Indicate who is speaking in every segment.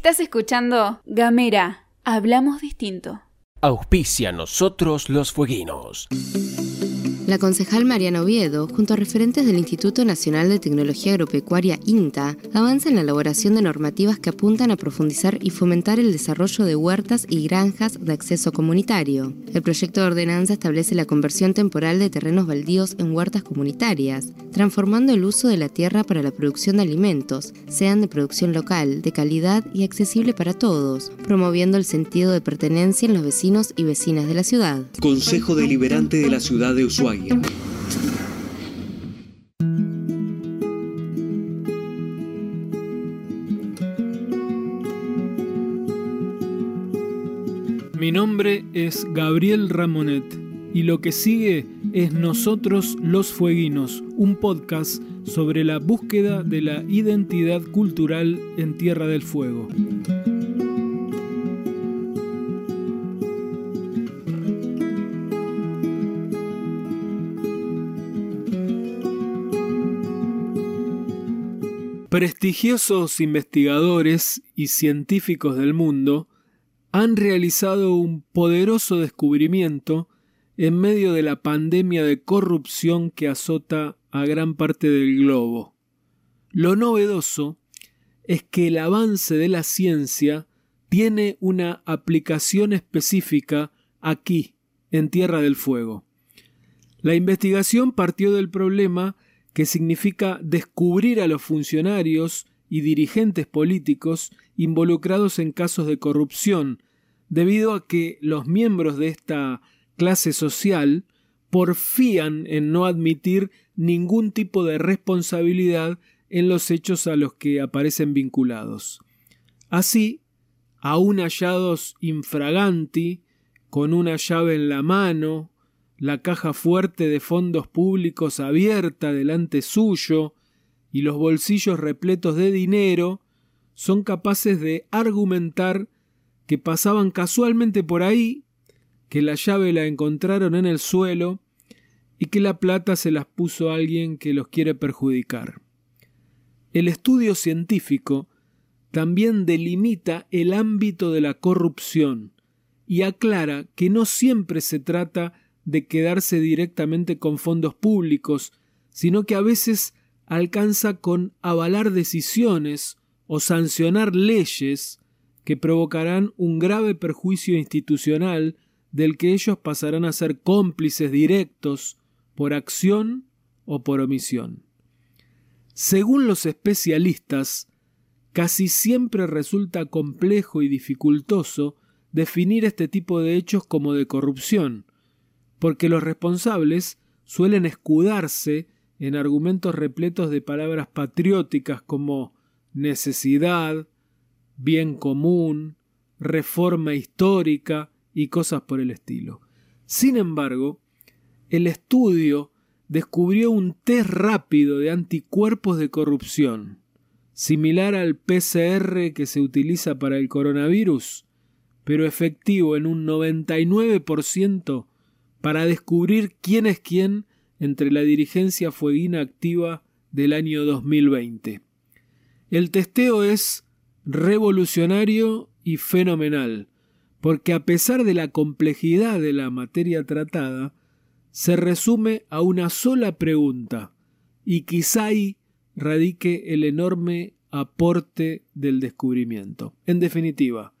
Speaker 1: Estás escuchando Gamera. Hablamos distinto.
Speaker 2: Auspicia nosotros los fueguinos.
Speaker 3: La concejal Mariana Oviedo, junto a referentes del Instituto Nacional de Tecnología Agropecuaria INTA, avanza en la elaboración de normativas que apuntan a profundizar y fomentar el desarrollo de huertas y granjas de acceso comunitario. El proyecto de ordenanza establece la conversión temporal de terrenos baldíos en huertas comunitarias, transformando el uso de la tierra para la producción de alimentos, sean de producción local, de calidad y accesible para todos, promoviendo el sentido de pertenencia en los vecinos y vecinas de la ciudad.
Speaker 4: Consejo Deliberante de la Ciudad de Ushuaia.
Speaker 5: Mi nombre es Gabriel Ramonet y lo que sigue es Nosotros los Fueguinos, un podcast sobre la búsqueda de la identidad cultural en Tierra del Fuego. Prestigiosos investigadores y científicos del mundo han realizado un poderoso descubrimiento en medio de la pandemia de corrupción que azota a gran parte del globo. Lo novedoso es que el avance de la ciencia tiene una aplicación específica aquí, en Tierra del Fuego. La investigación partió del problema que significa descubrir a los funcionarios y dirigentes políticos involucrados en casos de corrupción, debido a que los miembros de esta clase social porfían en no admitir ningún tipo de responsabilidad en los hechos a los que aparecen vinculados. Así, aún hallados infraganti, con una llave en la mano, la caja fuerte de fondos públicos abierta delante suyo y los bolsillos repletos de dinero, son capaces de argumentar que pasaban casualmente por ahí, que la llave la encontraron en el suelo y que la plata se las puso alguien que los quiere perjudicar. El estudio científico también delimita el ámbito de la corrupción y aclara que no siempre se trata de quedarse directamente con fondos públicos, sino que a veces alcanza con avalar decisiones o sancionar leyes que provocarán un grave perjuicio institucional del que ellos pasarán a ser cómplices directos por acción o por omisión. Según los especialistas, casi siempre resulta complejo y dificultoso definir este tipo de hechos como de corrupción, porque los responsables suelen escudarse en argumentos repletos de palabras patrióticas como necesidad, bien común, reforma histórica y cosas por el estilo. Sin embargo, el estudio descubrió un test rápido de anticuerpos de corrupción, similar al PCR que se utiliza para el coronavirus, pero efectivo en un 99% para descubrir quién es quién entre la dirigencia fueguina activa del año 2020. El testeo es revolucionario y fenomenal, porque a pesar de la complejidad de la materia tratada, se resume a una sola pregunta, y quizá ahí radique el enorme aporte del descubrimiento. En definitiva,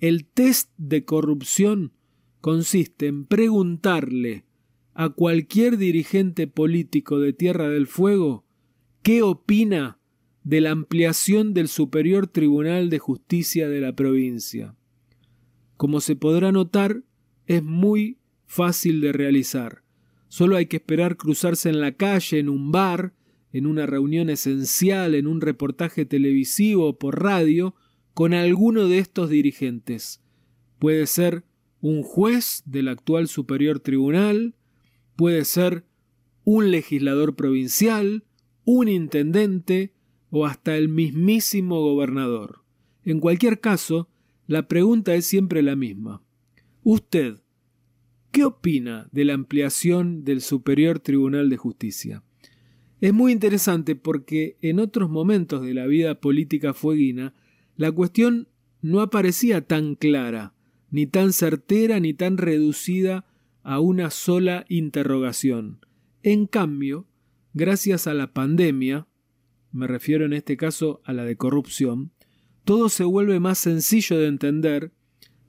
Speaker 5: el test de corrupción consiste en preguntarle a cualquier dirigente político de Tierra del Fuego qué opina de la ampliación del Superior Tribunal de Justicia de la provincia. Como se podrá notar, es muy fácil de realizar. Solo hay que esperar cruzarse en la calle, en un bar, en una reunión esencial, en un reportaje televisivo o por radio, con alguno de estos dirigentes. Puede ser un juez del actual superior tribunal, puede ser un legislador provincial, un intendente o hasta el mismísimo gobernador. En cualquier caso, la pregunta es siempre la misma. Usted, ¿qué opina de la ampliación del Superior Tribunal de Justicia? Es muy interesante porque en otros momentos de la vida política fueguina, la cuestión no aparecía tan clara, ni tan certera, ni tan reducida a una sola interrogación. En cambio, gracias a la pandemia, me refiero en este caso a la de corrupción, todo se vuelve más sencillo de entender,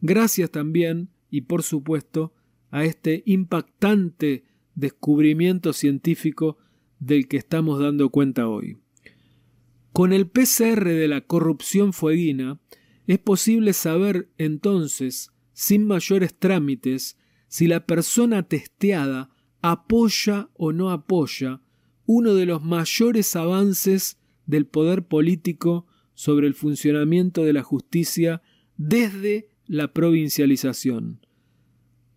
Speaker 5: gracias también, y por supuesto, a este impactante descubrimiento científico del que estamos dando cuenta hoy. Con el PCR de la corrupción fueguina, es posible saber entonces, sin mayores trámites, si la persona testeada apoya o no apoya uno de los mayores avances del poder político sobre el funcionamiento de la justicia desde la provincialización.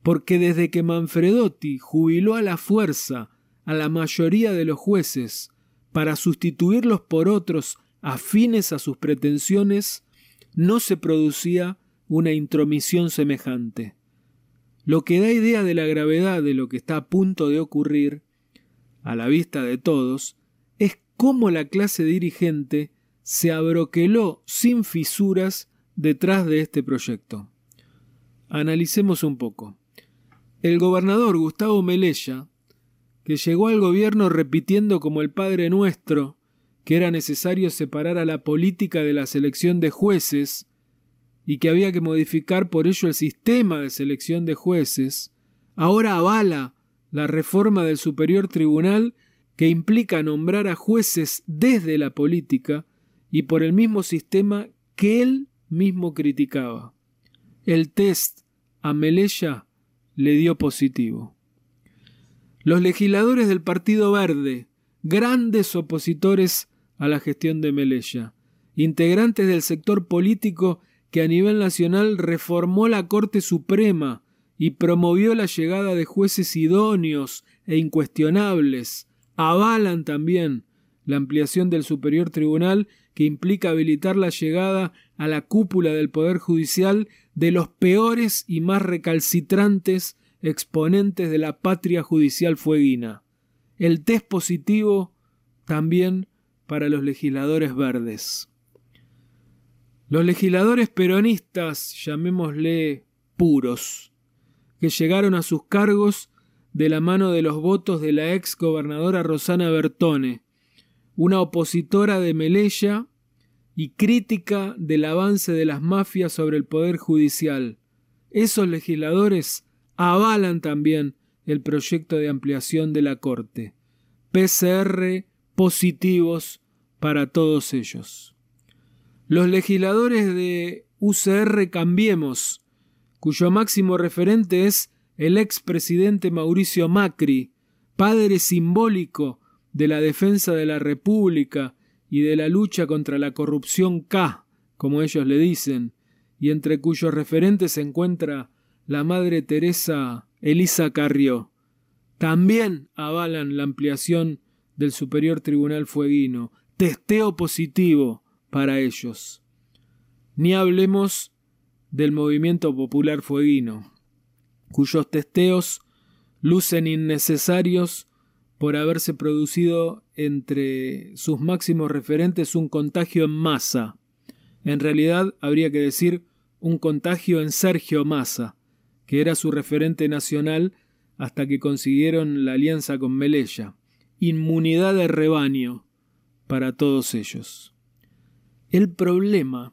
Speaker 5: Porque desde que Manfredotti jubiló a la fuerza a la mayoría de los jueces para sustituirlos por otros afines a sus pretensiones, no se producía una intromisión semejante. Lo que da idea de la gravedad de lo que está a punto de ocurrir, a la vista de todos, es cómo la clase dirigente se abroqueló sin fisuras detrás de este proyecto. Analicemos un poco. El gobernador Gustavo Melella, que llegó al gobierno repitiendo como el Padre Nuestro que era necesario separar a la política de la selección de jueces y que había que modificar por ello el sistema de selección de jueces, ahora avala la reforma del Superior Tribunal que implica nombrar a jueces desde la política y por el mismo sistema que él mismo criticaba. El test a Melella le dio positivo. Los legisladores del Partido Verde, grandes opositores a la gestión de Melella, integrantes del sector político que a nivel nacional reformó la Corte Suprema y promovió la llegada de jueces idóneos e incuestionables, avalan también la ampliación del Superior Tribunal que implica habilitar la llegada a la cúpula del Poder Judicial de los peores y más recalcitrantes exponentes de la patria judicial fueguina. El test positivo también para los legisladores verdes. Los legisladores peronistas, llamémosle puros, que llegaron a sus cargos de la mano de los votos de la ex gobernadora Rosana Bertone, una opositora de Melella y crítica del avance de las mafias sobre el poder judicial. Esos legisladores avalan también el proyecto de ampliación de la Corte. PCR positivos para todos ellos. Los legisladores de UCR Cambiemos, cuyo máximo referente es el expresidente Mauricio Macri, padre simbólico de la defensa de la República y de la lucha contra la corrupción K, como ellos le dicen, y entre cuyos referentes se encuentra la Madre Teresa Elisa Carrió. También avalan la ampliación del Superior Tribunal Fueguino. Testeo positivo para ellos. Ni hablemos del movimiento popular fueguino, cuyos testeos lucen innecesarios por haberse producido entre sus máximos referentes un contagio en masa. En realidad habría que decir un contagio en Sergio Massa, que era su referente nacional hasta que consiguieron la alianza con Melella. Inmunidad de rebaño para todos ellos. El problema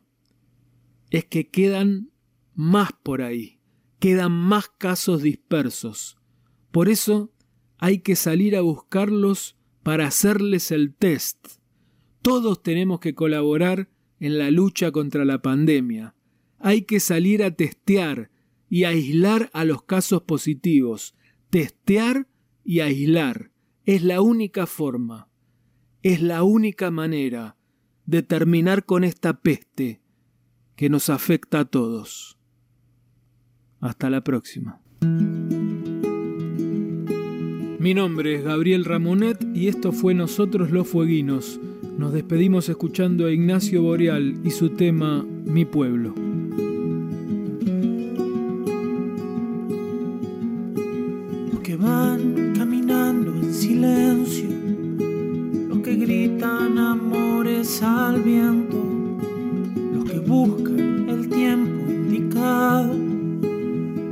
Speaker 5: es que quedan más por ahí, quedan más casos dispersos. Por eso hay que salir a buscarlos para hacerles el test. Todos tenemos que colaborar en la lucha contra la pandemia. Hay que salir a testear, y aislar a los casos positivos. Testear y aislar. Es la única forma, es la única manera de terminar con esta peste que nos afecta a todos. Hasta la próxima. Mi nombre es Gabriel Ramonet y esto fue Nosotros los Fueguinos. Nos despedimos escuchando a Ignacio Boreal y su tema Mi pueblo.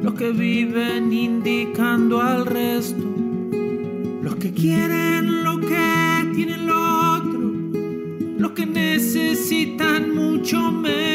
Speaker 6: los que viven indicando al resto, los que quieren lo que tienen lo otro, los que necesitan mucho menos.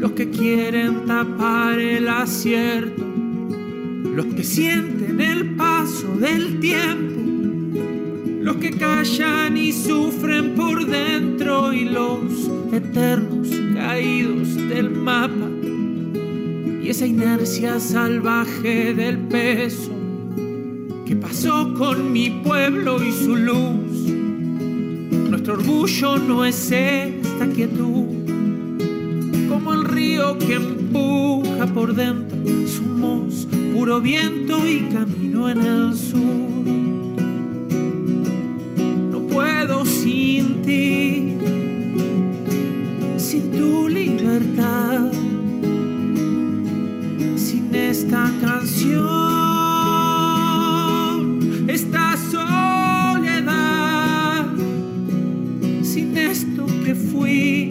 Speaker 6: Los que quieren tapar el acierto, los que sienten el paso del tiempo, los que callan y sufren por dentro y los eternos caídos del mapa y esa inercia salvaje del peso. ¿Qué pasó con mi pueblo y su luz? Nuestro orgullo no es esta quietud, como el río que empuja por dentro. Somos puro viento y camino en el sur. No puedo sin ti, sin tu libertad sin esta canción, esta soledad, sin esto que fui,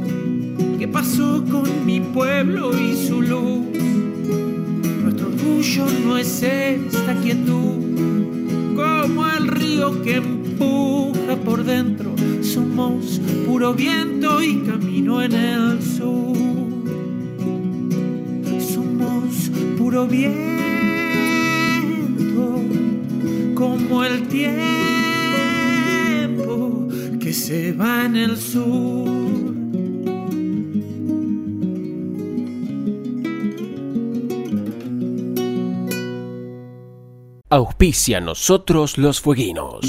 Speaker 6: ¿Qué pasó con mi pueblo y su luz? Nuestro orgullo no es esta quietud, como el río que empuja por dentro. Somos puro viento y camino en el sur somos puro viento, como el tiempo que se va en el sur.
Speaker 2: Auspicia nosotros los fueguinos.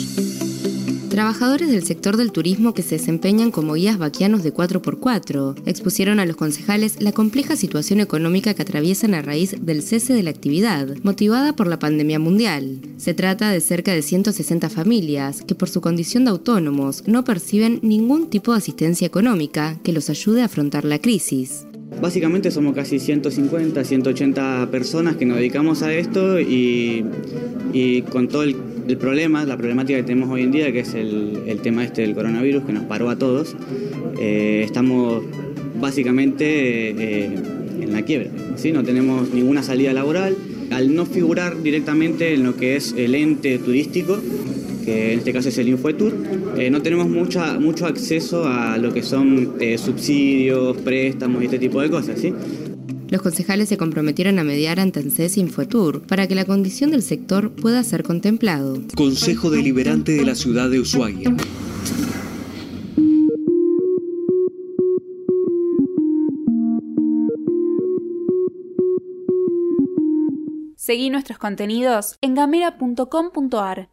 Speaker 3: Trabajadores del sector del turismo que se desempeñan como guías vaquianos de 4x4 expusieron a los concejales la compleja situación económica que atraviesan a raíz del cese de la actividad, motivada por la pandemia mundial. Se trata de cerca de 160 familias que por su condición de autónomos no perciben ningún tipo de asistencia económica que los ayude a afrontar la crisis.
Speaker 7: Básicamente somos casi 150, 180 personas que nos dedicamos a esto y, con todo el, problema, la problemática que tenemos hoy en día, que es el, tema este del coronavirus que nos paró a todos, eh, estamos básicamente eh, en la quiebra. ¿sí? No tenemos ninguna salida laboral. Al no figurar directamente en lo que es el ente turístico, que en este caso es el Infoetour, eh, no tenemos mucha, mucho acceso a lo que son eh, subsidios, préstamos y este tipo de cosas. ¿sí?
Speaker 3: Los concejales se comprometieron a mediar ante ANSES Infotur para que la condición del sector pueda ser contemplado.
Speaker 4: Consejo Deliberante de la Ciudad de Ushuaia.
Speaker 1: Seguí nuestros contenidos en gamera.com.ar.